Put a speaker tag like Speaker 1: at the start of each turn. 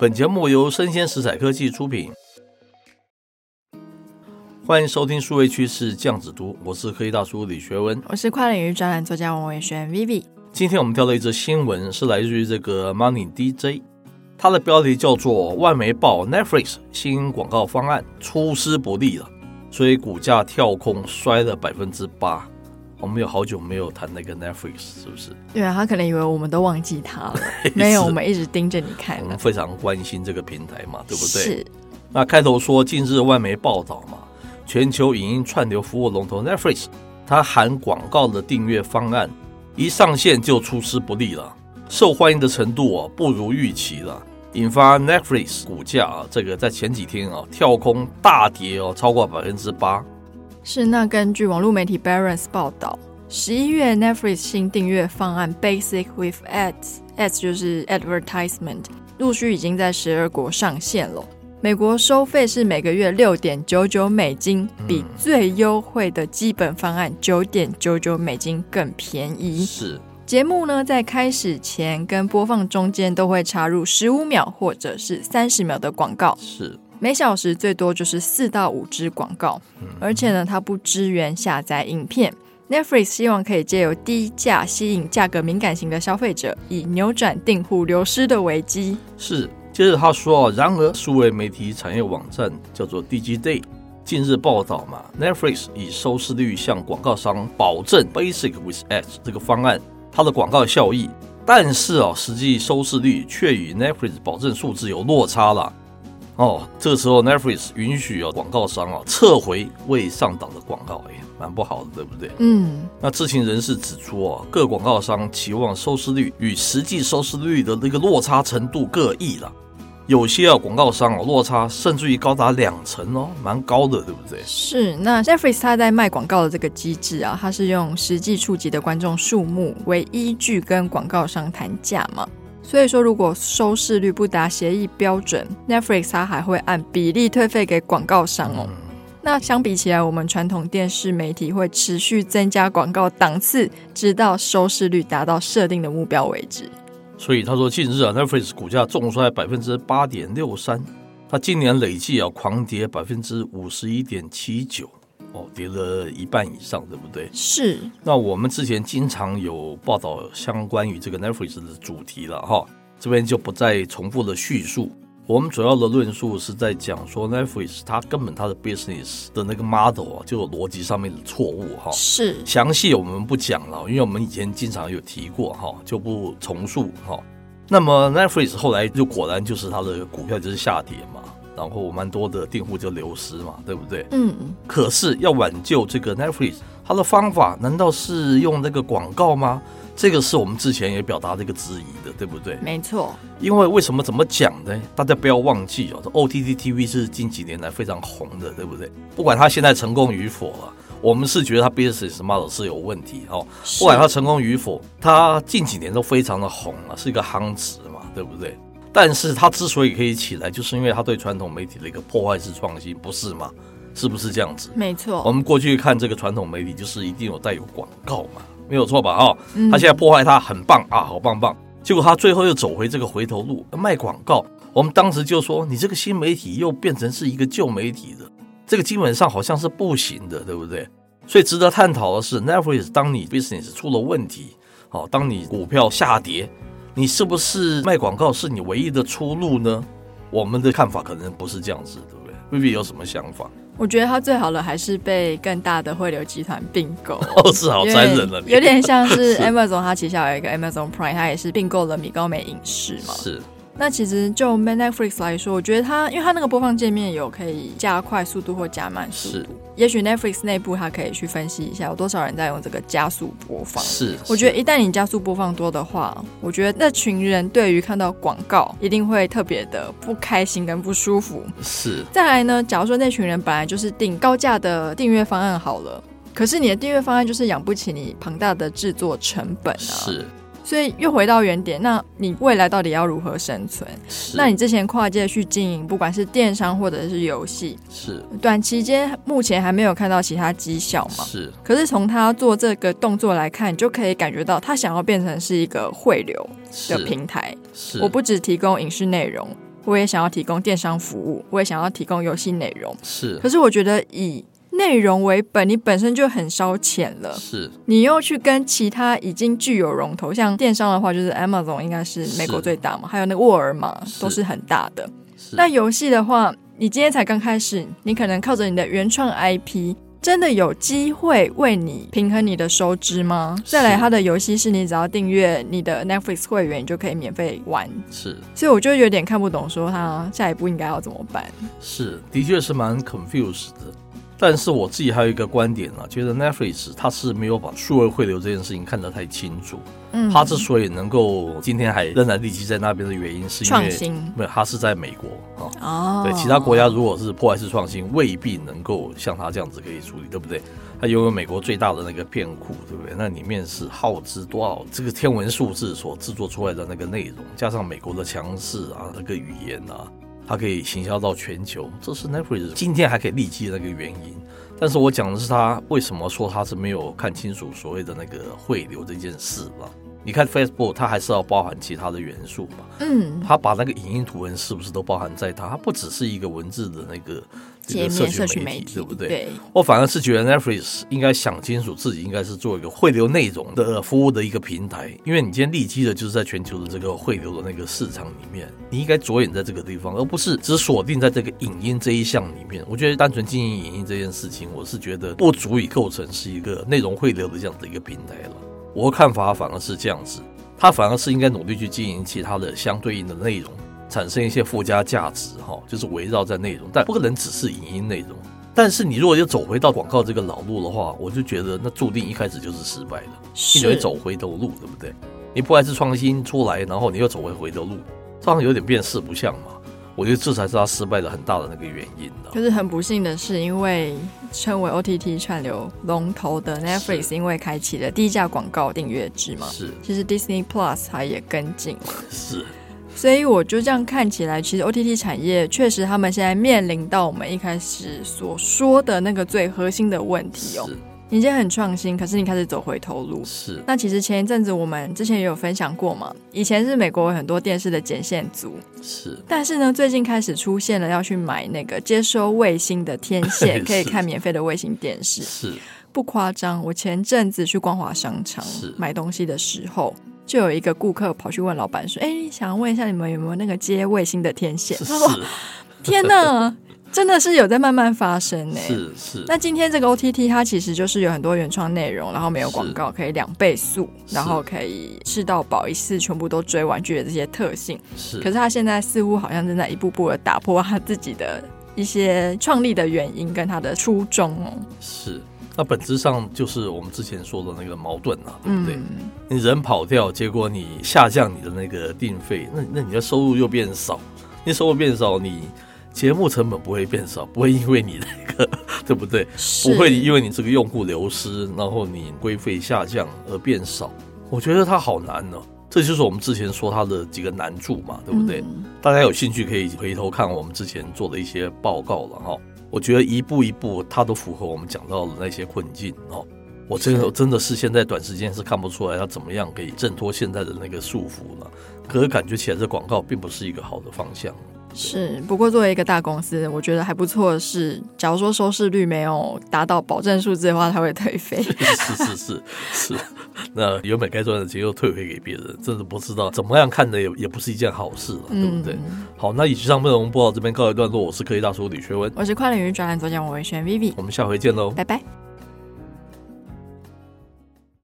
Speaker 1: 本节目由生鲜食材科技出品，欢迎收听数位趋势酱子读，我是科技大叔李学文，
Speaker 2: 我是跨领域专栏作家王伟轩 Vivi。
Speaker 1: 今天我们挑了一则新闻，是来自于这个 Money DJ，它的标题叫做“外媒报 Netflix 新广告方案出师不利了”，所以股价跳空摔了百分之八。我们有好久没有谈那个 Netflix，是不是？
Speaker 2: 对啊，他可能以为我们都忘记他了。没有，我们一直盯着你看。
Speaker 1: 我们非常关心这个平台嘛，对不对？
Speaker 2: 是。
Speaker 1: 那开头说，近日外媒报道嘛，全球影音串流服务龙头 Netflix，它含广告的订阅方案一上线就出师不利了，受欢迎的程度啊不如预期了，引发 Netflix 股价啊这个在前几天啊跳空大跌哦，超过百分之八。
Speaker 2: 是，那根据网络媒体 Barron's 报道，十一月 Netflix 新订阅方案 Basic with Ads，Ads 就是 Advertisement，陆续已经在十二国上线了。美国收费是每个月六点九九美金，比最优惠的基本方案九点九九美金更便宜。
Speaker 1: 是，
Speaker 2: 节目呢在开始前跟播放中间都会插入十五秒或者是三十秒的广告。
Speaker 1: 是。
Speaker 2: 每小时最多就是四到五支广告，而且呢，它不支援下载影片。Netflix 希望可以借由低价吸引价格敏感型的消费者，以扭转订户流失的危机。
Speaker 1: 是，接着他说，然而数位媒体产业网站叫做 Digiday 近日报道嘛，Netflix 以收视率向广告商保证 Basic with Ads 这个方案它的广告效益，但是啊，实际收视率却与 Netflix 保证数字有落差了。哦，这个时候 Netflix 允许啊广告商啊撤回未上档的广告，哎，蛮不好的，对不对？
Speaker 2: 嗯。
Speaker 1: 那知情人士指出哦，各广告商期望收视率与实际收视率的那个落差程度各异了，有些啊广告商啊落差甚至于高达两成哦，蛮高的，对不对？
Speaker 2: 是。那 Netflix 它在卖广告的这个机制啊，它是用实际触及的观众数目为依据跟广告商谈价嘛。所以说，如果收视率不达协议标准，Netflix 它还会按比例退费给广告商哦。那相比起来，我们传统电视媒体会持续增加广告档次，直到收视率达到设定的目标为止。
Speaker 1: 所以他说，近日啊，Netflix 股价重摔百分之八点六三，它今年累计啊狂跌百分之五十一点七九。哦，跌了一半以上，对不对？
Speaker 2: 是。那
Speaker 1: 我们之前经常有报道相关于这个 Netflix 的主题了哈，这边就不再重复的叙述。我们主要的论述是在讲说 Netflix 它根本它的 business 的那个 model 啊，就有逻辑上面的错误哈。
Speaker 2: 是。
Speaker 1: 详细我们不讲了，因为我们以前经常有提过哈，就不重述哈。那么 Netflix 后来就果然就是它的股票就是下跌嘛。然后蛮多的订户就流失嘛，对不对？
Speaker 2: 嗯。
Speaker 1: 可是要挽救这个 Netflix，它的方法难道是用那个广告吗？这个是我们之前也表达这个质疑的，对不对？
Speaker 2: 没错。因
Speaker 1: 为为什么怎么讲呢？大家不要忘记哦，这 OTT TV 是近几年来非常红的，对不对？不管它现在成功与否啊，我们是觉得它 business model 是有问题哦。不管它成功与否，它近几年都非常的红啊，是一个夯值嘛，对不对？但是它之所以可以起来，就是因为它对传统媒体的一个破坏式创新，不是吗？是不是这样子？
Speaker 2: 没错。
Speaker 1: 我们过去看这个传统媒体，就是一定有带有广告嘛，没有错吧？哦，他现在破坏它很棒啊，好棒棒。结果他最后又走回这个回头路，卖广告。我们当时就说，你这个新媒体又变成是一个旧媒体的，这个基本上好像是不行的，对不对？所以值得探讨的是，Netflix 当你 business 出了问题，好，当你股票下跌。你是不是卖广告是你唯一的出路呢？我们的看法可能不是这样子，对不对？未必有什么想法？
Speaker 2: 我觉得他最好的还是被更大的汇流集团并购。
Speaker 1: 哦，是好残忍了，
Speaker 2: 有点像是 Amazon，它旗下有一个 Amazon Prime，它也是并购了米高梅影视嘛。
Speaker 1: 是。
Speaker 2: 那其实就 Netflix 来说，我觉得它，因为它那个播放界面有可以加快速度或加慢速度。是。也许 Netflix 内部它可以去分析一下，有多少人在用这个加速播放。
Speaker 1: 是。
Speaker 2: 我觉得一旦你加速播放多的话，我觉得那群人对于看到广告一定会特别的不开心跟不舒服。
Speaker 1: 是。
Speaker 2: 再来呢，假如说那群人本来就是订高价的订阅方案好了，可是你的订阅方案就是养不起你庞大的制作成本啊。
Speaker 1: 是。
Speaker 2: 所以又回到原点，那你未来到底要如何生存？那你之前跨界去经营，不管是电商或者是游戏，
Speaker 1: 是。
Speaker 2: 短期间目前还没有看到其他绩效嘛？
Speaker 1: 是。
Speaker 2: 可是从他做这个动作来看，你就可以感觉到他想要变成是一个汇流的平台。
Speaker 1: 是。
Speaker 2: 我不只提供影视内容，我也想要提供电商服务，我也想要提供游戏内容。
Speaker 1: 是，
Speaker 2: 可是我觉得以内容为本，你本身就很烧钱了。
Speaker 1: 是，
Speaker 2: 你又去跟其他已经具有龙头，像电商的话，就是 Amazon 应该是美国最大嘛，还有那个沃尔玛都是很大的。那游戏的话，你今天才刚开始，你可能靠着你的原创 IP，真的有机会为你平衡你的收支吗？再来，它的游戏是你只要订阅你的 Netflix 会员，你就可以免费玩。
Speaker 1: 是，所
Speaker 2: 以我就有点看不懂，说他下一步应该要怎么办？
Speaker 1: 是，的确是蛮 confused 的。但是我自己还有一个观点啊，觉得 Netflix 它是没有把数位汇流这件事情看得太清楚。嗯，它之所以能够今天还仍然立基在那边的原因，是因为没有它是在美国啊。哦，对，其他国家如果是破坏式创新，未必能够像它这样子可以处理，对不对？它拥有美国最大的那个片库，对不对？那里面是耗资多少这个天文数字所制作出来的那个内容，加上美国的强势啊，那个语言啊。它可以行销到全球，这是 Netflix 今天还可以立基的那个原因。但是我讲的是他为什么说他是没有看清楚所谓的那个汇流这件事嘛？你看 Facebook，它还是要包含其他的元素嘛？嗯，它把那个影音图文是不是都包含在它？它不只是一个文字的那个。这个社群媒体对不对？对，我反而是觉得 Netflix 应该想清楚自己应该是做一个汇流内容的服务的一个平台，因为你今天立基的就是在全球的这个汇流的那个市场里面，你应该着眼在这个地方，而不是只锁定在这个影音这一项里面。我觉得单纯经营影音这件事情，我是觉得不足以构成是一个内容汇流的这样的一个平台了。我的看法反而是这样子，他反而是应该努力去经营其他的相对应的内容。产生一些附加价值，哈，就是围绕在内容，但不可能只是影音内容。但是你如果又走回到广告这个老路的话，我就觉得那注定一开始就是失败的，你会走回头路，对不对？你不还是创新出来，然后你又走回回头路，这样有点变四不像嘛。我觉得这才是他失败的很大的那个原因。
Speaker 2: 就是很不幸的是，因为称为 OTT 串流龙头的 Netflix，因为开启了低价广告订阅制嘛，是。其实 Disney Plus 它也跟进了，
Speaker 1: 是。
Speaker 2: 所以我就这样看起来，其实 OTT 产业确实他们现在面临到我们一开始所说的那个最核心的问题哦。你已经很创新，可是你开始走回头路。
Speaker 1: 是。
Speaker 2: 那其实前一阵子我们之前也有分享过嘛，以前是美国有很多电视的剪线组。
Speaker 1: 是。
Speaker 2: 但是呢，最近开始出现了要去买那个接收卫星的天线，可以看免费的卫星电视。
Speaker 1: 是。
Speaker 2: 不夸张，我前阵子去光华商场买东西的时候。就有一个顾客跑去问老板说：“哎，想要问一下你们有没有那个接卫星的天线？”他说：“天哪，真的是有在慢慢发生呢。”
Speaker 1: 是是。
Speaker 2: 那今天这个 OTT 它其实就是有很多原创内容，然后没有广告，可以两倍速，然后可以吃到饱，一次全部都追完，具有这些特性。
Speaker 1: 是。
Speaker 2: 可是它现在似乎好像正在一步步的打破它自己的一些创立的原因跟它的初衷哦。
Speaker 1: 是。那本质上就是我们之前说的那个矛盾啊，对不对？嗯、你人跑掉，结果你下降你的那个定费，那那你的收入又变少，你收入变少，你节目成本不会变少，不会因为你那个 对不对？不会因为你这个用户流失，然后你规费下降而变少。我觉得它好难呢、啊，这就是我们之前说它的几个难处嘛，对不对？嗯、大家有兴趣可以回头看我们之前做的一些报告了哈。我觉得一步一步，它都符合我们讲到的那些困境哦。我真的真的是现在短时间是看不出来它怎么样可以挣脱现在的那个束缚了。可是感觉起来这广告并不是一个好的方向。
Speaker 2: 是，不过作为一个大公司，我觉得还不错的是，假如说收视率没有达到保证数字的话，它会退费。
Speaker 1: 是是是是，那原本该赚的钱又退回给别人，真的不知道怎么样看的也也不是一件好事了，对不对？嗯、好，那以上内容播到这边告一段落，我是科技大叔李学文，
Speaker 2: 我是跨领域专栏作家王维轩 Vivi，
Speaker 1: 我们下回见喽，
Speaker 2: 拜拜。